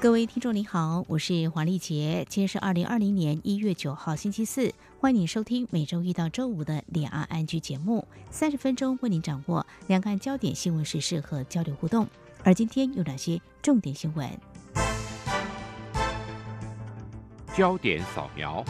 各位听众您好，我是黄丽杰，今天是二零二零年一月九号星期四，欢迎您收听每周一到周五的两岸安居节目，三十分钟为您掌握两岸焦点新闻时事和交流互动。而今天有哪些重点新闻？焦点扫描。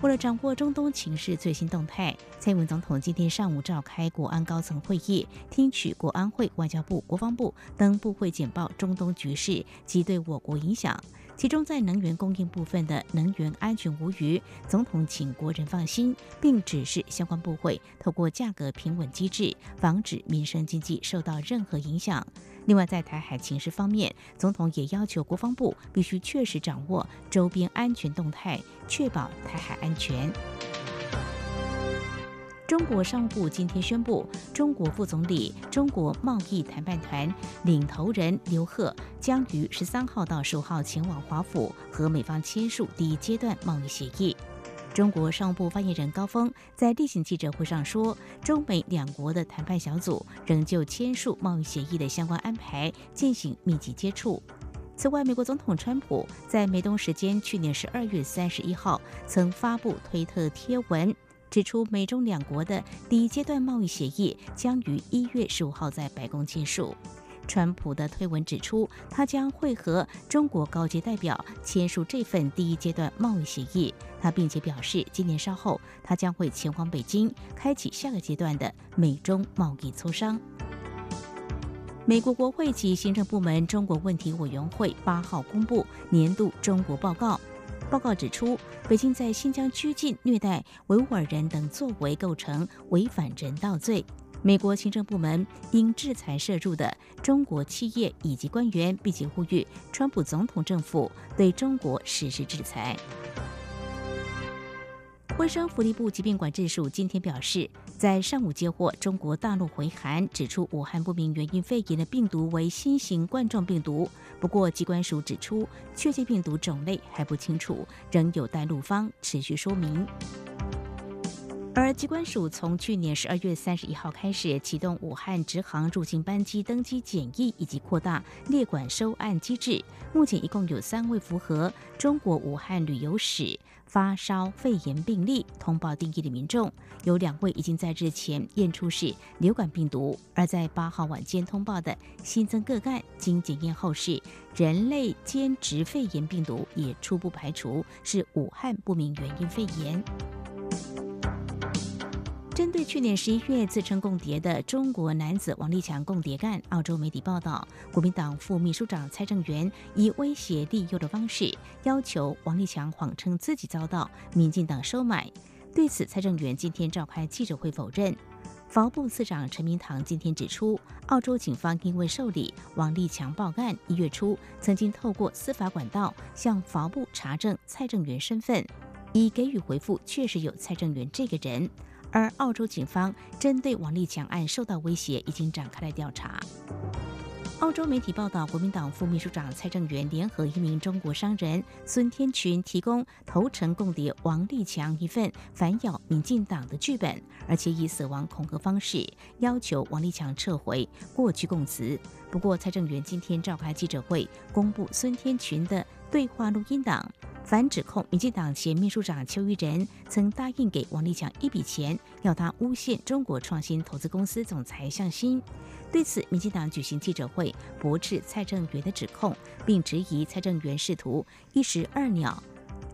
为了掌握中东情势最新动态，蔡英文总统今天上午召开国安高层会议，听取国安会、外交部、国防部等部会简报中东局势及对我国影响。其中，在能源供应部分的能源安全无虞，总统请国人放心，并指示相关部会透过价格平稳机制，防止民生经济受到任何影响。另外，在台海情势方面，总统也要求国防部必须确实掌握周边安全动态，确保台海安全。中国商务部今天宣布，中国副总理、中国贸易谈判团领头人刘鹤将于十三号到十五号前往华府和美方签署第一阶段贸易协议。中国商务部发言人高峰在例行记者会上说，中美两国的谈判小组仍就签署贸易协议的相关安排进行密集接触。此外，美国总统川普在美东时间去年十二月三十一号曾发布推特贴文。指出，美中两国的第一阶段贸易协议将于一月十五号在白宫签署。川普的推文指出，他将会和中国高级代表签署这份第一阶段贸易协议。他并且表示，今年稍后他将会前往北京，开启下个阶段的美中贸易磋商。美国国会及行政部门中国问题委员会八号公布年度中国报告。报告指出，北京在新疆拘禁、虐待维吾尔人等作为构成违反人道罪。美国行政部门应制裁涉入的中国企业以及官员，并且呼吁川普总统政府对中国实施制裁。卫生福利部疾病管制署今天表示，在上午接获中国大陆回函，指出武汉不明原因肺炎的病毒为新型冠状病毒。不过，机关署指出，确切病毒种类还不清楚，仍有待陆方持续说明。而机关署从去年十二月三十一号开始启动武汉直航入境班机登机检疫，以及扩大列管收案机制。目前一共有三位符合中国武汉旅游史发烧肺炎病例通报定义的民众，有两位已经在日前验出是流感病毒。而在八号晚间通报的新增个案，经检验后是人类间质肺炎病毒，也初步排除是武汉不明原因肺炎。针对去年十一月自称共谍的中国男子王立强共谍案，澳洲媒体报道，国民党副秘书长蔡正元以威胁利诱的方式，要求王立强谎称自己遭到民进党收买。对此，蔡正元今天召开记者会否认。法务部次长陈明堂今天指出，澳洲警方因为受理王立强报案，一月初曾经透过司法管道向法务部查证蔡正元身份，已给予回复，确实有蔡正元这个人。而澳洲警方针对王立强案受到威胁，已经展开了调查。澳洲媒体报道，国民党副秘书长蔡正元联合一名中国商人孙天群，提供投诚共谍王立强一份反咬民进党的剧本，而且以死亡恐吓方式要求王立强撤回过去供词。不过，蔡正元今天召开记者会，公布孙天群的对话录音档。反指控，民进党前秘书长邱玉仁曾答应给王立强一笔钱，要他诬陷中国创新投资公司总裁向新。对此，民进党举行记者会，驳斥蔡正元的指控，并质疑蔡正元试图一石二鸟：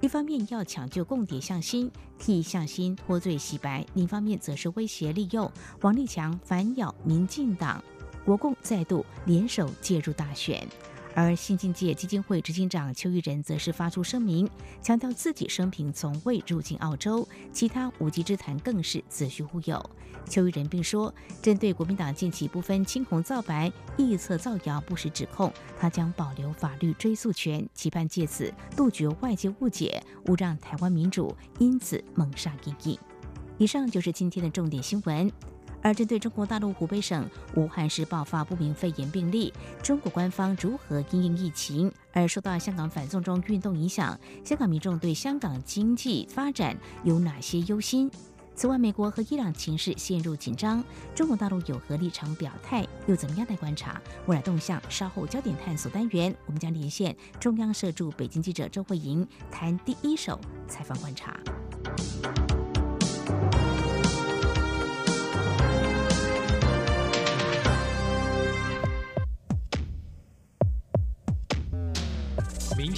一方面要抢救共谍向新，替向新脱罪洗白；另一方面则是威胁利诱王立强反咬民进党，国共再度联手介入大选。而新境界基金会执行长邱玉仁则是发出声明，强调自己生平从未入境澳洲，其他无稽之谈更是子虚乌有。邱玉仁并说，针对国民党近期部分青红皂白、臆测造谣、不实指控，他将保留法律追诉权，期盼借此杜绝外界误解，勿让台湾民主因此蒙上阴影。以上就是今天的重点新闻。而针对中国大陆湖北省武汉市爆发不明肺炎病例，中国官方如何因应疫情？而受到香港反送中运动影响，香港民众对香港经济发展有哪些忧心？此外，美国和伊朗情势陷入紧张，中国大陆有何立场表态？又怎么样来观察未来动向？稍后焦点探索单元，我们将连线中央社驻北京记者周慧莹，谈第一手采访观察。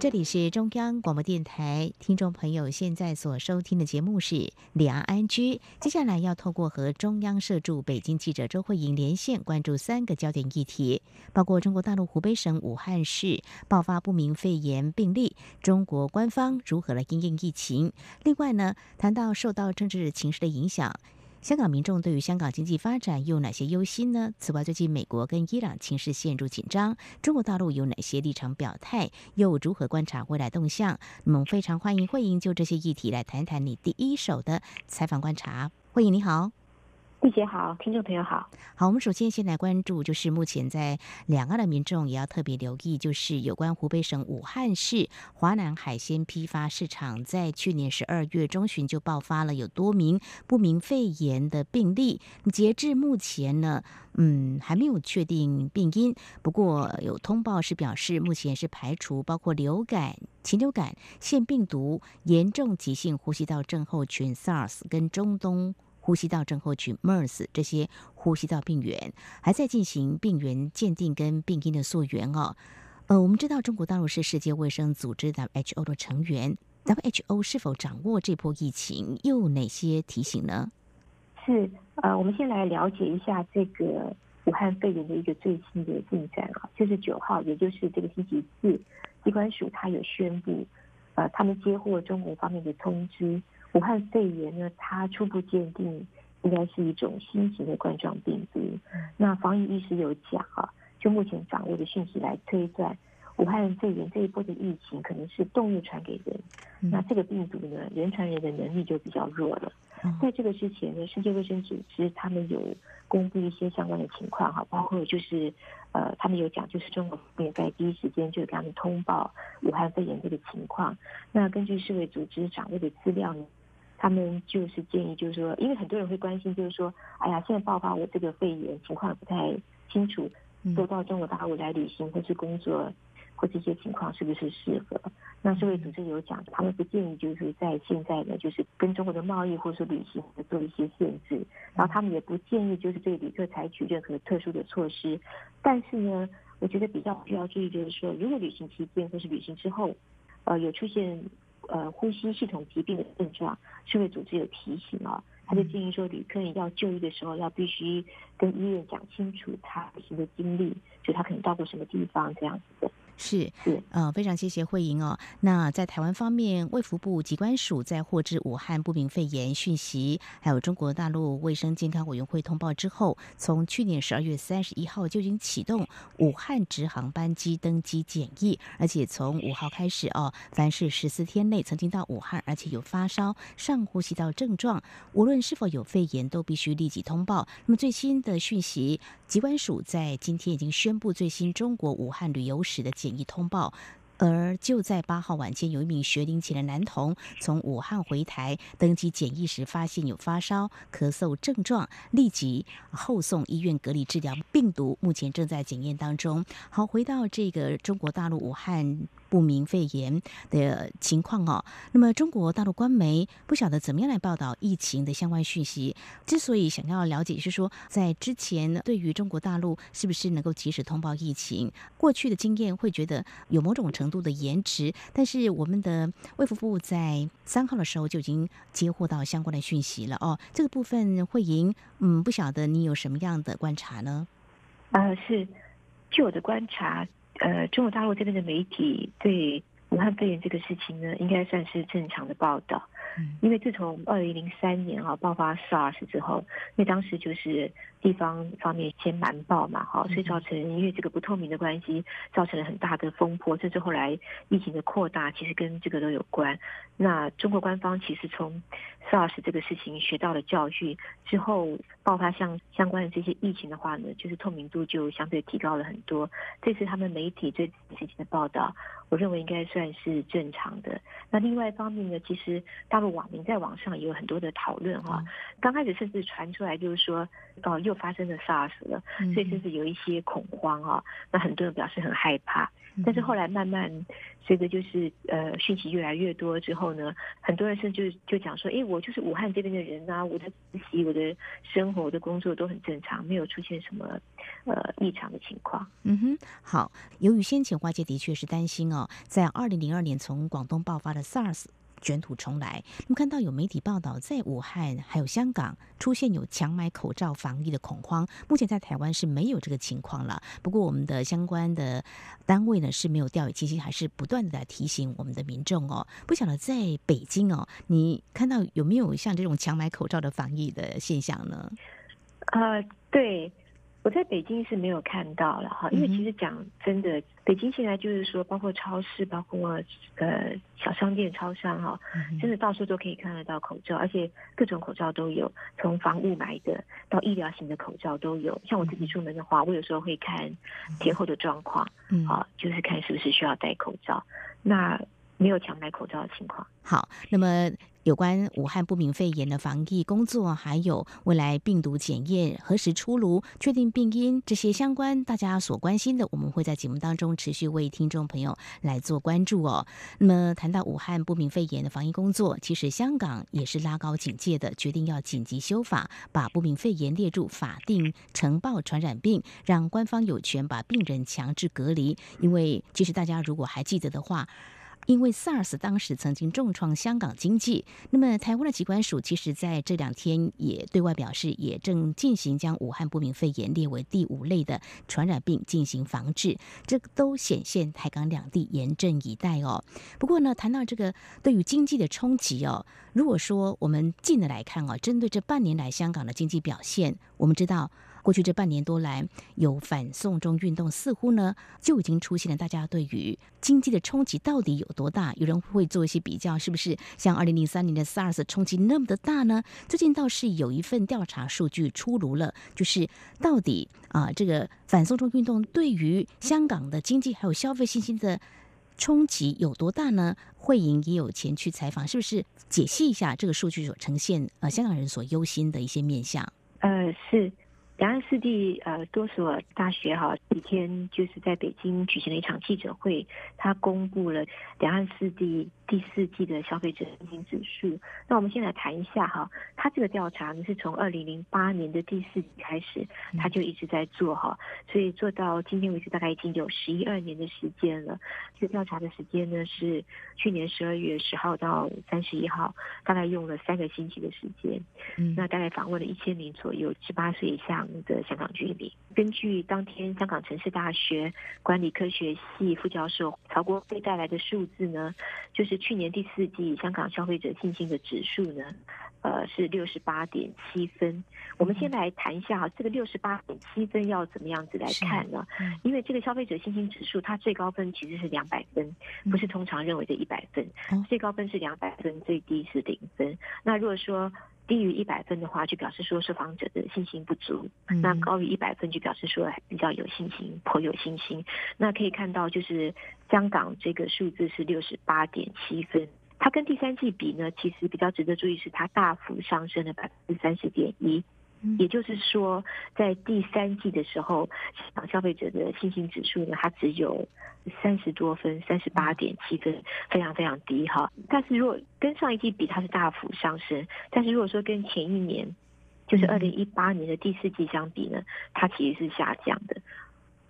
这里是中央广播电台，听众朋友现在所收听的节目是《两岸安居》。接下来要透过和中央社驻北京记者周慧莹连线，关注三个焦点议题，包括中国大陆湖北省武汉市爆发不明肺炎病例，中国官方如何来应应疫情？另外呢，谈到受到政治情势的影响。香港民众对于香港经济发展又有哪些忧心呢？此外，最近美国跟伊朗情势陷入紧张，中国大陆有哪些立场表态？又如何观察未来动向？我们，非常欢迎慧英就这些议题来谈谈你第一手的采访观察。慧英，你好。丽姐好，听众朋友好。好，我们首先先来关注，就是目前在两岸的民众也要特别留意，就是有关湖北省武汉市华南海鲜批发市场，在去年十二月中旬就爆发了有多名不明肺炎的病例。截至目前呢，嗯，还没有确定病因，不过有通报是表示，目前是排除包括流感、禽流感、腺病毒、严重急性呼吸道症候群 SARS 跟中东。呼吸道症候群 MERS 这些呼吸道病原还在进行病原鉴定跟病因的溯源哦。呃，我们知道中国大陆是世界卫生组织 WHO 的成员，WHO 是否掌握这波疫情，又有哪些提醒呢？是呃，我们先来了解一下这个武汉肺炎的一个最新的进展啊，就是九号，也就是这个星期四，机关署它有宣布，呃，他们接获中国方面的通知。武汉肺炎呢，它初步鉴定应该是一种新型的冠状病毒。那防疫医师有讲啊，就目前掌握的讯息来推断，武汉肺炎这一波的疫情可能是动物传给人。那这个病毒呢，人传人的能力就比较弱了。在这个之前呢，世界卫生组织他们有公布一些相关的情况哈，包括就是呃，他们有讲，就是中国方面在第一时间就给他们通报武汉肺炎这个情况。那根据世卫组织掌握的资料呢？他们就是建议，就是说，因为很多人会关心，就是说，哎呀，现在爆发我这个肺炎情况不太清楚，都到中国大陆来旅行或是工作或这些情况是不是适合？那世卫组织有讲，他们不建议就是在现在呢，就是跟中国的贸易或是旅行做一些限制，然后他们也不建议就是对旅客采取任何特殊的措施。但是呢，我觉得比较需要注意就是说，如果旅行期间或是旅行之后，呃，有出现。呃，呼吸系统疾病的症状，世卫组织有提醒啊，他就建议说，旅客要就医的时候，要必须跟医院讲清楚他旅行的经历，就他可能到过什么地方这样子的。是，呃，非常谢谢慧莹哦。那在台湾方面，卫福部机关署在获知武汉不明肺炎讯息，还有中国大陆卫生健康委员会通报之后，从去年十二月三十一号就已经启动武汉直航班机登机检疫，而且从五号开始哦，凡是十四天内曾经到武汉，而且有发烧、上呼吸道症状，无论是否有肺炎，都必须立即通报。那么最新的讯息，疾管署在今天已经宣布最新中国武汉旅游史的检。检疫通报，而就在八号晚间，有一名学龄前的男童从武汉回台登机检疫时，发现有发烧、咳嗽症状，立即后送医院隔离治疗，病毒目前正在检验当中。好，回到这个中国大陆武汉不明肺炎的情况哦。那么中国大陆官媒不晓得怎么样来报道疫情的相关讯息。之所以想要了解，是说在之前对于中国大陆是不是能够及时通报疫情，过去的经验会觉得有某种程度的延迟。但是我们的卫福部在三号的时候就已经接获到相关的讯息了哦。这个部分慧莹，嗯，不晓得你有什么样的观察呢？呃，是，据我的观察，呃，中国大陆这边的媒体对武汉肺炎这个事情呢，应该算是正常的报道。因为自从二零零三年啊爆发 SARS 之后，因为当时就是地方方面先瞒报嘛，哈，所以造成因为这个不透明的关系，造成了很大的风波，甚至后来疫情的扩大，其实跟这个都有关。那中国官方其实从 SARS 这个事情学到了教训之后，爆发相相关的这些疫情的话呢，就是透明度就相对提高了很多。这次他们媒体对事情的报道，我认为应该算是正常的。那另外一方面呢，其实大陆。网民在网上也有很多的讨论哈，刚开始甚至传出来就是说，哦，又发生了 SARS 了，所以甚至有一些恐慌啊，那很多人表示很害怕。但是后来慢慢随着就是呃讯息越来越多之后呢，很多人甚至就讲说，哎，我就是武汉这边的人啊，我的实习、我的生活、我的工作都很正常，没有出现什么呃异常的情况。嗯哼，好，由于先前外界的确是担心哦，在二零零二年从广东爆发的 SARS。卷土重来，我们看到有媒体报道，在武汉还有香港出现有强买口罩防疫的恐慌。目前在台湾是没有这个情况了，不过我们的相关的单位呢是没有掉以轻心，还是不断的在提醒我们的民众哦。不晓得在北京哦，你看到有没有像这种强买口罩的防疫的现象呢？呃，对。我在北京是没有看到了哈，因为其实讲真的，北京现在就是说，包括超市，包括呃小商店、超商哈，真的到处都可以看得到口罩，而且各种口罩都有，从防雾霾的到医疗型的口罩都有。像我自己出门的话，我有时候会看天后的状况，啊，就是看是不是需要戴口罩。那没有强买口罩的情况。好，那么有关武汉不明肺炎的防疫工作，还有未来病毒检验何时出炉、确定病因这些相关大家所关心的，我们会在节目当中持续为听众朋友来做关注哦。那么谈到武汉不明肺炎的防疫工作，其实香港也是拉高警戒的，决定要紧急修法，把不明肺炎列入法定呈报传染病，让官方有权把病人强制隔离。因为其实大家如果还记得的话。因为 SARS 当时曾经重创香港经济，那么台湾的疾管署其实在这两天也对外表示，也正进行将武汉不明肺炎列为第五类的传染病进行防治，这都显现台港两地严阵以待哦。不过呢，谈到这个对于经济的冲击哦，如果说我们近的来看哦，针对这半年来香港的经济表现，我们知道。过去这半年多来，有反送中运动，似乎呢就已经出现了。大家对于经济的冲击到底有多大？有人会做一些比较，是不是像二零零三年的 SARS 冲击那么的大呢？最近倒是有一份调查数据出炉了，就是到底啊这个反送中运动对于香港的经济还有消费信心的冲击有多大呢？慧莹也有前去采访，是不是解析一下这个数据所呈现呃香港人所忧心的一些面向？呃，是。两岸四地呃多所大学哈几天就是在北京举行了一场记者会，他公布了两岸四地第四季的消费者信心指数。那我们先来谈一下哈，他这个调查呢是从二零零八年的第四季开始，他就一直在做哈，所以做到今天为止大概已经有十一二年的时间了。这个调查的时间呢是去年十二月十号到三十一号，大概用了三个星期的时间。嗯，那大概访问了一千名左右十八岁以下。的香港居民，根据当天香港城市大学管理科学系副教授曹国飞带来的数字呢，就是去年第四季香港消费者信心的指数呢，呃是六十八点七分。我们先来谈一下哈，这个六十八点七分要怎么样子来看呢？因为这个消费者信心指数它最高分其实是两百分，不是通常认为的一百分，最高分是两百分，最低是零分。那如果说低于一百分的话，就表示说受访者的信心不足；那高于一百分，就表示说比较有信心，颇有信心。那可以看到，就是香港这个数字是六十八点七分，它跟第三季比呢，其实比较值得注意是它大幅上升了百分之三十点一。也就是说，在第三季的时候，市场消费者的信心指数呢，它只有三十多分，三十八点七分，非常非常低哈。但是如果跟上一季比，它是大幅上升；但是如果说跟前一年，就是二零一八年的第四季相比呢，它其实是下降的。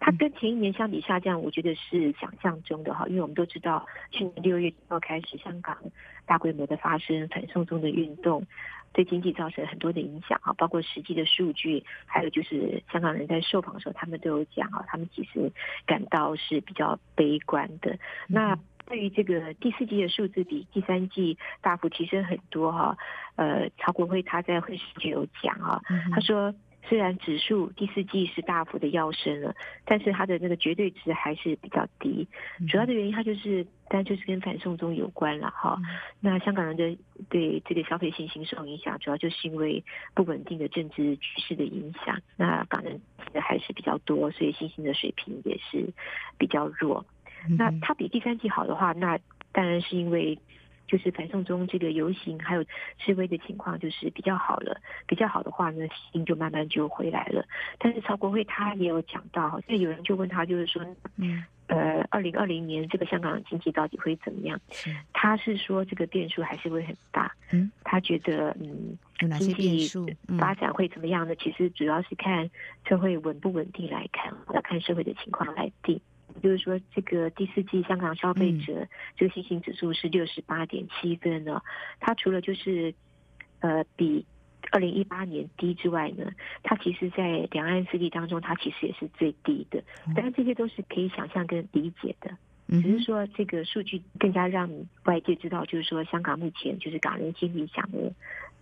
它跟前一年相比下降，我觉得是想象中的哈，因为我们都知道，去年六月号开始，香港大规模的发生反送中的运动，对经济造成很多的影响啊，包括实际的数据，还有就是香港人在受访的时候，他们都有讲啊，他们其实感到是比较悲观的。那对于这个第四季的数字比第三季大幅提升很多哈，呃，曹国辉他在会时就有讲啊，他说。虽然指数第四季是大幅的要升了，但是它的那个绝对值还是比较低。主要的原因，它就是，但就是跟反送中有关了哈。那香港人的对这个消费信心受影响，主要就是因为不稳定的政治局势的影响。那港人的还是比较多，所以信心的水平也是比较弱。那它比第三季好的话，那当然是因为。就是反送中这个游行还有示威的情况，就是比较好了。比较好的话呢，心就慢慢就回来了。但是曹国辉他也有讲到，所以有人就问他，就是说，嗯，呃，二零二零年这个香港经济到底会怎么样？他是说这个变数还是会很大。嗯，他觉得，嗯，经济发展会怎么样呢？其实主要是看社会稳不稳定来看，要看社会的情况来定。就是说，这个第四季香港消费者这个信心指数是六十八点七分呢。它除了就是呃比二零一八年低之外呢，它其实在两岸四地当中，它其实也是最低的。当然，这些都是可以想象跟理解的。只是说这个数据更加让外界知道，就是说香港目前就是港人心里想的。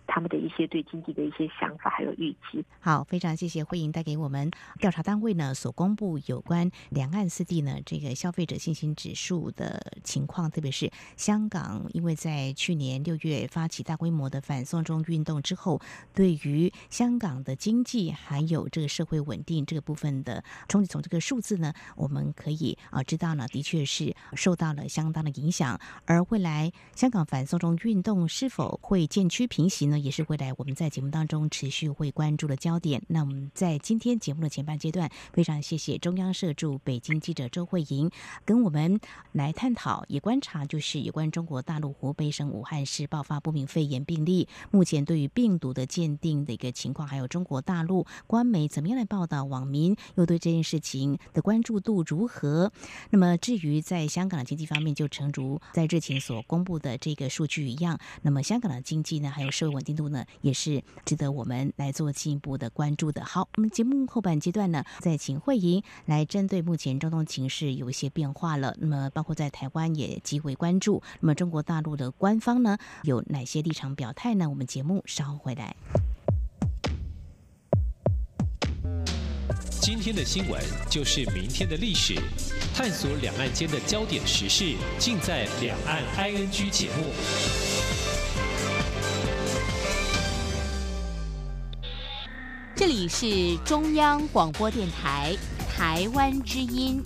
他们的一些对经济的一些想法还有预期。好，非常谢谢慧莹带给我们调查单位呢所公布有关两岸四地呢这个消费者信心指数的情况，特别是香港，因为在去年六月发起大规模的反送中运动之后，对于香港的经济还有这个社会稳定这个部分的冲击，从这个数字呢，我们可以啊知道呢，的确是受到了相当的影响。而未来香港反送中运动是否会渐趋平息呢？也是未来我们在节目当中持续会关注的焦点。那我们在今天节目的前半阶段，非常谢谢中央社驻北京记者周慧莹跟我们来探讨，也观察就是有关中国大陆湖北省武汉市爆发不明肺炎病例，目前对于病毒的鉴定的一个情况，还有中国大陆官媒怎么样来报道，网民又对这件事情的关注度如何？那么至于在香港的经济方面，就诚如在日前所公布的这个数据一样，那么香港的经济呢，还有社会稳。进度呢也是值得我们来做进一步的关注的。好，我们节目后半阶段呢，再请慧莹来针对目前中东情势有一些变化了。那么包括在台湾也极为关注。那么中国大陆的官方呢有哪些立场表态呢？我们节目稍后回来。今天的新闻就是明天的历史，探索两岸间的焦点时事，尽在《两岸 ING》节目。这里是中央广播电台台湾之音。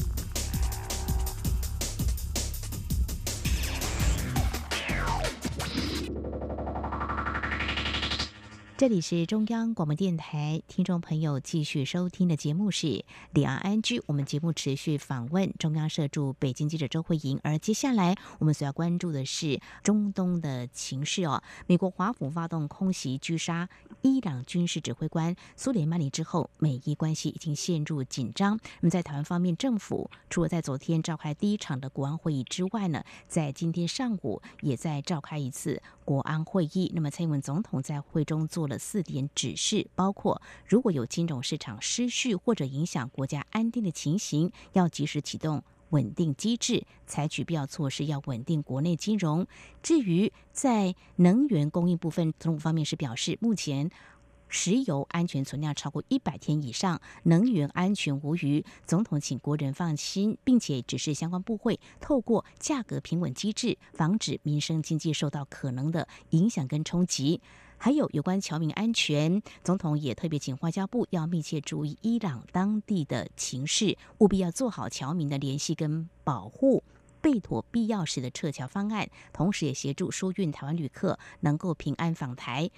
这里是中央广播电台，听众朋友继续收听的节目是《李昂安居》。我们节目持续访问中央社驻北京记者周慧莹，而接下来我们所要关注的是中东的情势哦。美国华府发动空袭狙杀伊朗军事指挥官苏联曼尼之后，美伊关系已经陷入紧张。那么在台湾方面，政府除了在昨天召开第一场的国安会议之外呢，在今天上午也在召开一次国安会议。那么蔡英文总统在会中做。的四点指示包括：如果有金融市场失序或者影响国家安定的情形，要及时启动稳定机制，采取必要措施，要稳定国内金融。至于在能源供应部分，总统方面是表示，目前石油安全存量超过一百天以上，能源安全无虞。总统请国人放心，并且指示相关部会透过价格平稳机制，防止民生经济受到可能的影响跟冲击。还有有关侨民安全，总统也特别请外交部要密切注意伊朗当地的情势，务必要做好侨民的联系跟保护，备妥必要时的撤侨方案，同时也协助疏运台湾旅客能够平安访台。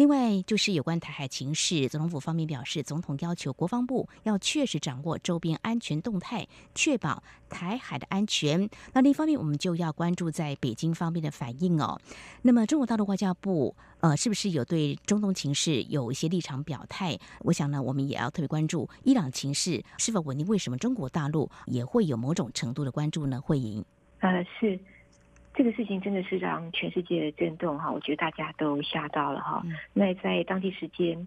另外就是有关台海情势，总统府方面表示，总统要求国防部要确实掌握周边安全动态，确保台海的安全。那另一方面，我们就要关注在北京方面的反应哦。那么中国大陆外交部呃，是不是有对中东情势有一些立场表态？我想呢，我们也要特别关注伊朗情势是否稳定。为什么中国大陆也会有某种程度的关注呢？会赢？呃，是。这个事情真的是让全世界震动哈，我觉得大家都吓到了哈。那在当地时间，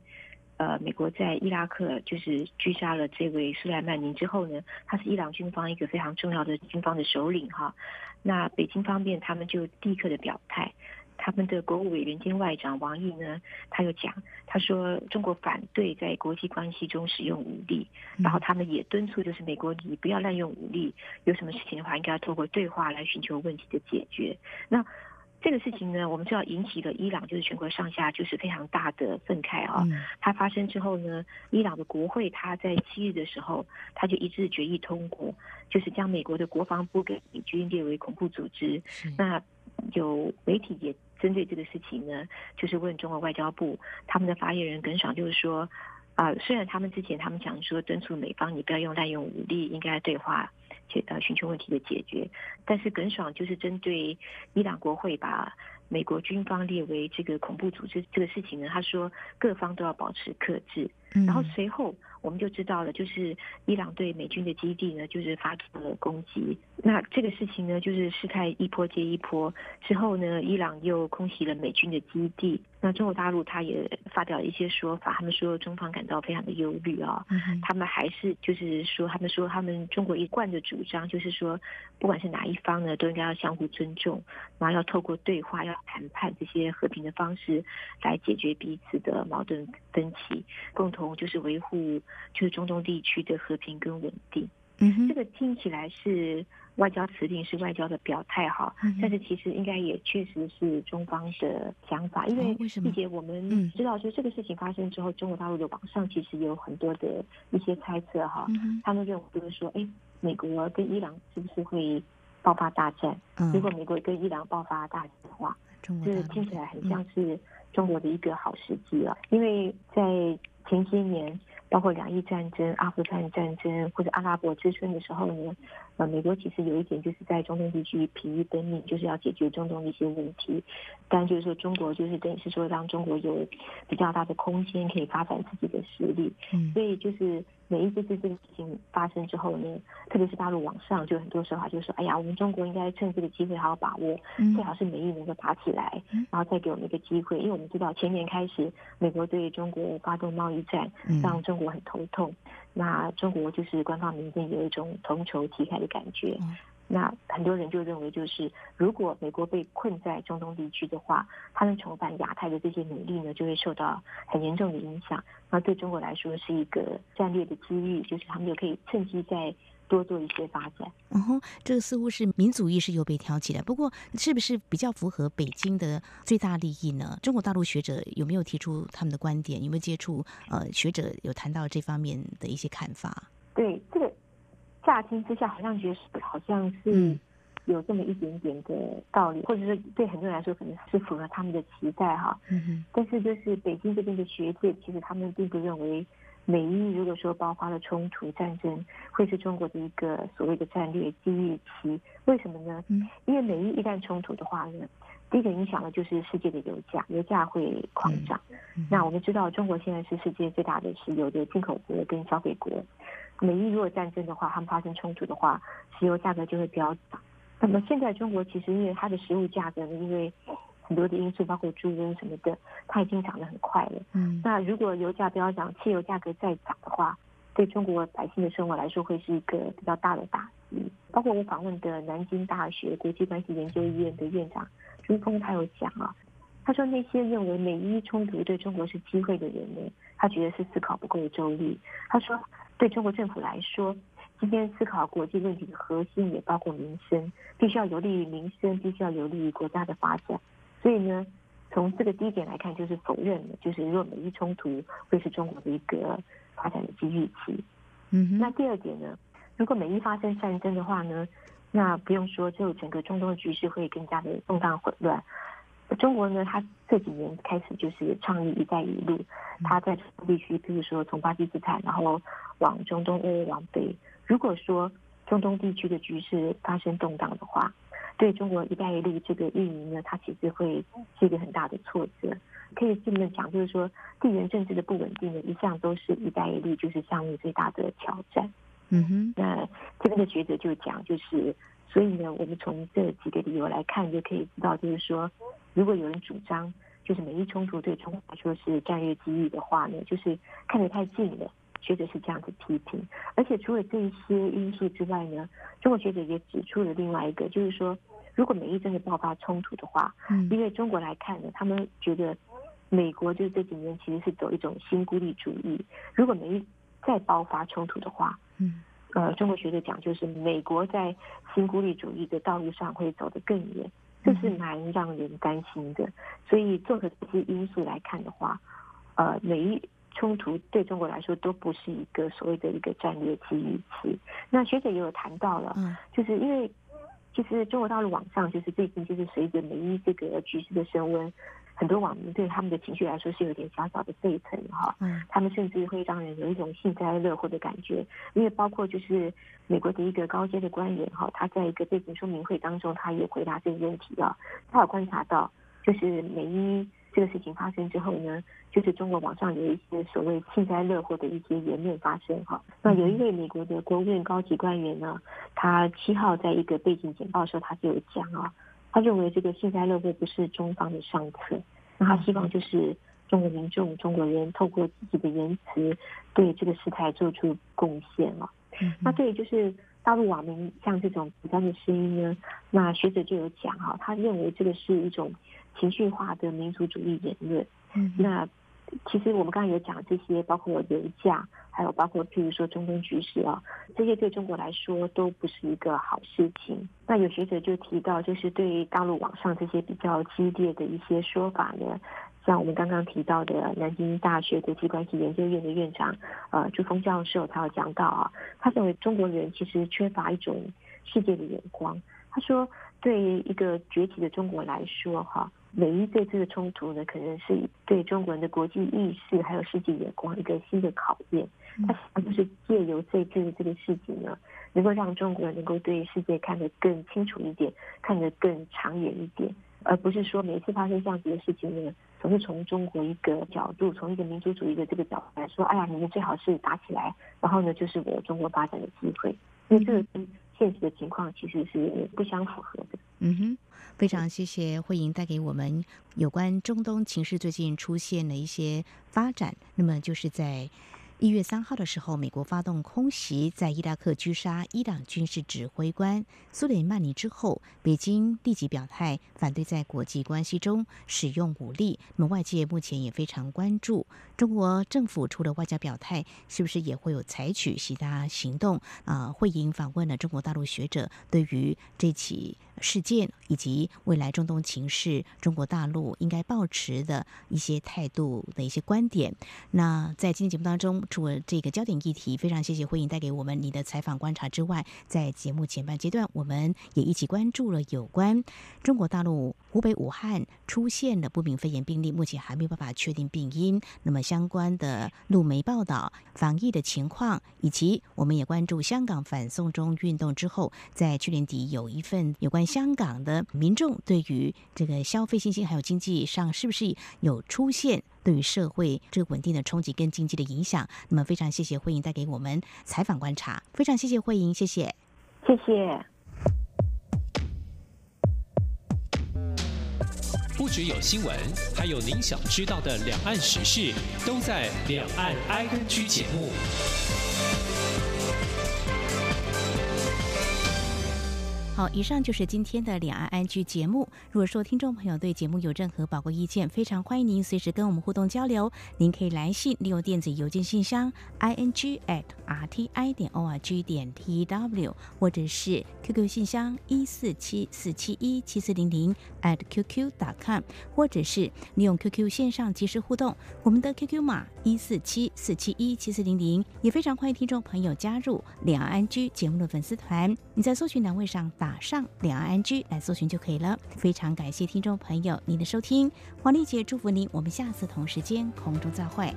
呃，美国在伊拉克就是狙杀了这位苏莱曼尼之后呢，他是伊朗军方一个非常重要的军方的首领哈。那北京方面他们就立刻的表态。他们的国务委员兼外长王毅呢，他又讲，他说中国反对在国际关系中使用武力，然后他们也敦促就是美国你不要滥用武力，有什么事情的话应该要透过对话来寻求问题的解决。那这个事情呢，我们知道引起了伊朗就是全国上下就是非常大的愤慨啊。它发生之后呢，伊朗的国会他在七日的时候，他就一致决议通过，就是将美国的国防部给美军列为恐怖组织。那有媒体也针对这个事情呢，就是问中国外交部，他们的发言人耿爽就是说，啊，虽然他们之前他们讲说敦促美方你不要用滥用武力，应该对话，解呃寻求问题的解决，但是耿爽就是针对伊朗国会把美国军方列为这个恐怖组织这个事情呢，他说各方都要保持克制，然后随后。我们就知道了，就是伊朗对美军的基地呢，就是发起了攻击。那这个事情呢，就是事态一波接一波。之后呢，伊朗又空袭了美军的基地。那中国大陆他也发表了一些说法，他们说中方感到非常的忧虑啊。他们还是就是说，他们说他们中国一贯的主张就是说，不管是哪一方呢，都应该要相互尊重，然后要透过对话、要谈判这些和平的方式来解决彼此的矛盾分歧，共同就是维护。就是中东地区的和平跟稳定，嗯这个听起来是外交辞令，是外交的表态哈，但是其实应该也确实是中方的想法，因为毕姐我们知道，就这个事情发生之后，中国大陆的网上其实有很多的一些猜测哈，他们认为就是说，哎，美国跟伊朗是不是会爆发大战？如果美国跟伊朗爆发大战的话，就是听起来很像是中国的一个好时机了，因为在前些年。包括两伊战争、阿富汗战争或者阿拉伯之春的时候呢，呃，美国其实有一点就是在中东地区疲于奔命，就是要解决中东的一些问题。但，就是说中国就是等于是说让中国有比较大的空间可以发展自己的实力。嗯，所以就是。每一次这个事情发生之后呢，特别是大陆网上就很多说法，就说：“哎呀，我们中国应该趁这个机会好好把握，最好是美意能够打起来，然后再给我们一个机会。”因为我们知道前年开始，美国对中国发动贸易战，让中国很头痛。那中国就是官方民间有一种同仇敌忾的感觉。那很多人就认为，就是如果美国被困在中东地区的话，他们重返亚太的这些努力呢，就会受到很严重的影响。那对中国来说是一个战略的机遇，就是他们就可以趁机再多做一些发展。然后，这个似乎是民族意识又被挑起来。不过，是不是比较符合北京的最大利益呢？中国大陆学者有没有提出他们的观点？有没有接触？呃，学者有谈到这方面的一些看法？对这个。乍听之下，好像觉得好像是有这么一点点的道理，或者是对很多人来说，可能是符合他们的期待哈。嗯但是就是北京这边的学界，其实他们并不认为美伊如果说爆发了冲突战争，会是中国的一个所谓的战略机遇期。为什么呢？嗯，因为美伊一旦冲突的话呢，第一个影响的就是世界的油价，油价会狂涨。那我们知道，中国现在是世界最大的石油的进口国跟消费国。美伊如果战争的话，他们发生冲突的话，石油价格就会飙涨。那么现在中国其实因为它的食物价格呢，因为很多的因素，包括猪瘟什么的，它已经涨得很快了。嗯，那如果油价飙涨，汽油价格再涨的话，对中国百姓的生活来说会是一个比较大的打击。包括我访问的南京大学国际关系研究院的院长朱峰，他有讲啊，他说那些认为美伊冲突对中国是机会的人呢，他觉得是思考不够周密。他说。对中国政府来说，今天思考国际问题的核心也包括民生，必须要有利于民生，必须要有利于国家的发展。所以呢，从这个第一点来看，就是否认了，就是若美伊冲突会是中国的一个发展的机遇期。嗯，那第二点呢，如果美伊发生战争的话呢，那不用说，就整个中东的局势会更加的动荡混乱。中国呢，它这几年开始就是倡议“一带一路”，它在地区，比如说从巴基斯坦，然后往中东，欧，往北。如果说中东地区的局势发生动荡的话，对中国“一带一路”这个运营呢，它其实会是一个很大的挫折。可以这么讲，就是说地缘政治的不稳定呢，一向都是一带一路就是项目最大的挑战。嗯哼，那这边的学者就讲，就是所以呢，我们从这几个理由来看，就可以知道，就是说，如果有人主张就是美伊冲突对中国来说是战略机遇的话呢，就是看得太近了。学者是这样子批评，而且除了这一些因素之外呢，中国学者也指出了另外一个，就是说，如果美伊真的爆发冲突的话，嗯，因为中国来看呢，他们觉得美国就是这几年其实是走一种新孤立主义，如果美伊再爆发冲突的话，嗯，呃，中国学者讲就是美国在新孤立主义的道路上会走得更远，这是蛮让人担心的。所以综合这些因素来看的话，呃，美伊。冲突对中国来说都不是一个所谓的一个战略机遇期。那学者也有谈到了，就是因为其实中国大陆网上就是最近就是随着美伊这个局势的升温，很多网民对他们的情绪来说是有点小小的沸腾哈。嗯，他们甚至会让人有一种幸灾乐祸的感觉，因为包括就是美国的一个高阶的官员哈，他在一个背景说明会当中，他也回答这个问题啊，他有观察到就是美伊。这个事情发生之后呢，就是中国网上有一些所谓幸灾乐祸的一些言论发生哈。那有一位美国的国务院高级官员呢，他七号在一个背景简报的时候，他就有讲啊，他认为这个幸灾乐祸不是中方的上策，那他希望就是中国民众、中国人透过自己的言辞对这个事态做出贡献啊。那对于就是大陆网民像这种极端的声音呢，那学者就有讲哈，他认为这个是一种。情绪化的民族主义言论，嗯，那其实我们刚才有讲这些，包括油价，还有包括譬如说中东局势啊，这些对中国来说都不是一个好事情。那有学者就提到，就是对大陆网上这些比较激烈的一些说法呢，像我们刚刚提到的南京大学国际关系研究院的院长呃朱峰教授，他有讲到啊，他认为中国人其实缺乏一种世界的眼光。他说，对于一个崛起的中国来说，哈。美伊这次的冲突呢，可能是对中国人的国际意识还有世界眼光一个新的考验。他就是借由这次的这个事情呢，能够让中国人能够对世界看得更清楚一点，看得更长远一点，而不是说每次发生这样子的事情呢，总是从中国一个角度，从一个民族主义的这个角度来说，哎呀，你们最好是打起来，然后呢，就是我中国发展的机会。因为这个跟现实的情况其实是不相符合的。嗯哼。非常谢谢慧莹带给我们有关中东情势最近出现的一些发展。那么就是在一月三号的时候，美国发动空袭，在伊拉克狙杀伊朗军事指挥官苏雷曼尼之后，北京立即表态反对在国际关系中使用武力。那么外界目前也非常关注，中国政府除了外交表态，是不是也会有采取其他行动？啊，慧莹访问了中国大陆学者，对于这起。事件以及未来中东情势，中国大陆应该保持的一些态度的一些观点。那在今天节目当中，除了这个焦点议题，非常谢谢慧颖带给我们你的采访观察之外，在节目前半阶段，我们也一起关注了有关中国大陆湖北武汉出现的不明肺炎病例，目前还没有办法确定病因。那么相关的路媒报道、防疫的情况，以及我们也关注香港反送中运动之后，在去年底有一份有关。香港的民众对于这个消费信心还有经济上是不是有出现对于社会这个稳定的冲击跟经济的影响？那么非常谢谢慧莹带给我们采访观察，非常谢谢慧莹，谢谢，谢谢。不只有新闻，还有您想知道的两岸时事，都在《两岸 I N G》节目。好，以上就是今天的两岸安居节目。如果说听众朋友对节目有任何宝贵意见，非常欢迎您随时跟我们互动交流。您可以来信，利用电子邮件信箱 i n g at r t i 点 o r g 点 t w，或者是 QQ 信箱一四七四七一七四零零 at qq dot com，或者是利用 QQ 线上即时互动。我们的 QQ 码一四七四七一七四零零，也非常欢迎听众朋友加入两岸安居节目的粉丝团。你在搜寻栏位上打上“两岸 NG” ”来搜寻就可以了。非常感谢听众朋友您的收听，黄丽姐祝福您，我们下次同时间空中再会。